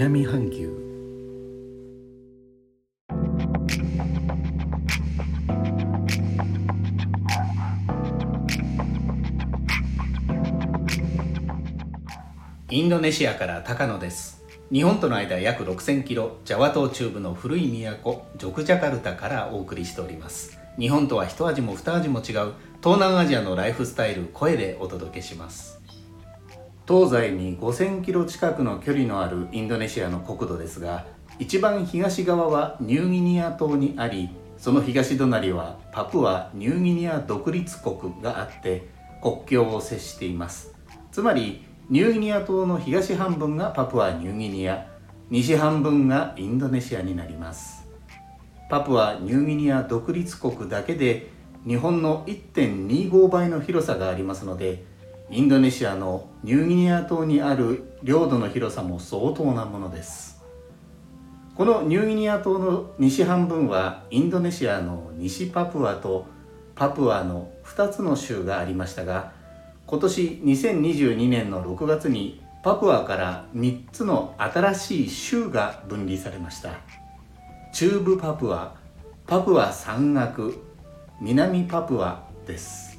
南半球。インドネシアから高野です。日本との間約6000キロジャワ島中部の古い都ジョクジャカルタからお送りしております。日本とは一味も二味も違う東南アジアのライフスタイル声でお届けします。東西に5000キロ近くの距離のあるインドネシアの国土ですが一番東側はニューギニア島にありその東隣はパプアニューギニア独立国があって国境を接しています。つまりニューギニア島の東半分がパプアニューギニア西半分がインドネシアになります。パプアニューギニア独立国だけで日本の1.25倍の広さがありますのでインドネシアのニューギニア島にある領土の広さも相当なものです。このニューギニア島の西半分はインドネシアの西パプアとパプアの2つの州がありましたが今年2022年の6月にパプアから3つの新しい州が分離されました。中部パプアパプア山岳南パプアです。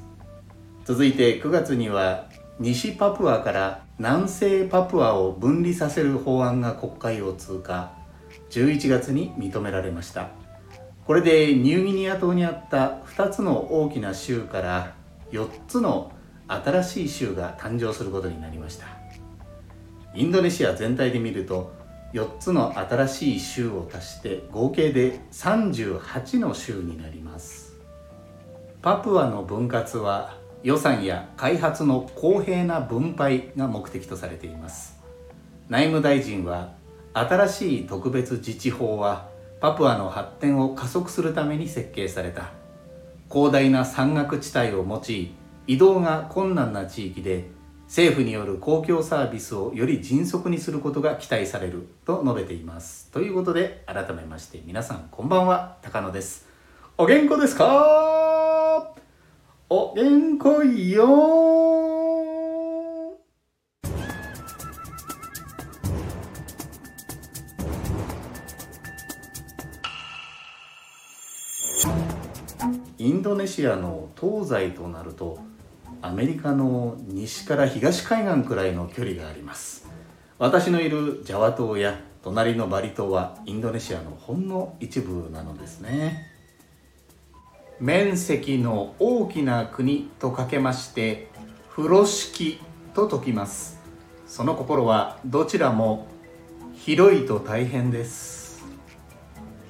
続いて9月には西パプアから南西パプアを分離させる法案が国会を通過。11月に認められました。これでニューギニア島にあった2つの大きな州から4つの新しい州が誕生することになりました。インドネシア全体で見ると4つの新しい州を足して合計で38の州になります。パプアの分割は予算や開発の公平な分配が目的とされています。内務大臣は新しい特別自治法はパプアの発展を加速するために設計された。広大な山岳地帯を用い移動が困難な地域で政府による公共サービスをより迅速にすることが期待されると述べています。ということで改めまして皆さんこんばんは高野です。お元気ですか？お。元気よ。インドネシアの東西となるとアメリカの西から東海岸くらいの距離があります。私のいるジャワ島や隣のバリ島はインドネシアのほんの一部なのですね。面積の大きな国とかけまして風呂敷と解きます。その心はどちらも広いと大変です。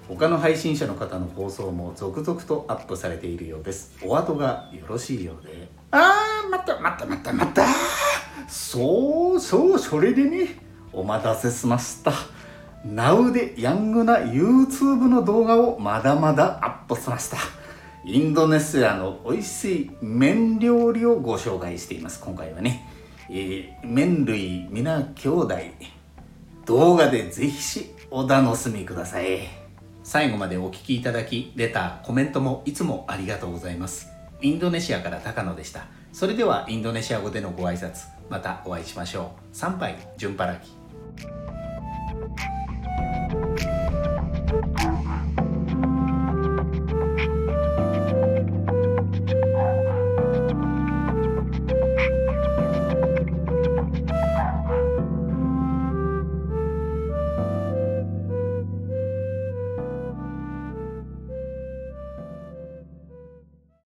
他の配信者の方の放送も続々とアップされているようです。お後がよろしいようで。あーまたまたまたまた。そうそうそれでねお待たせしました。Now でヤングな YouTube の動画をまだまだアップしましたインドネシアの美味しい麺料理をご紹介しています。今回はね、えー、麺類皆兄弟動画でぜひしお楽しみください。最後までお聴きいただきレターコメントもいつもありがとうございます。インドネシアから高野でした。それではインドネシア語でのご挨拶またお会いしましょう。参拝順パラキ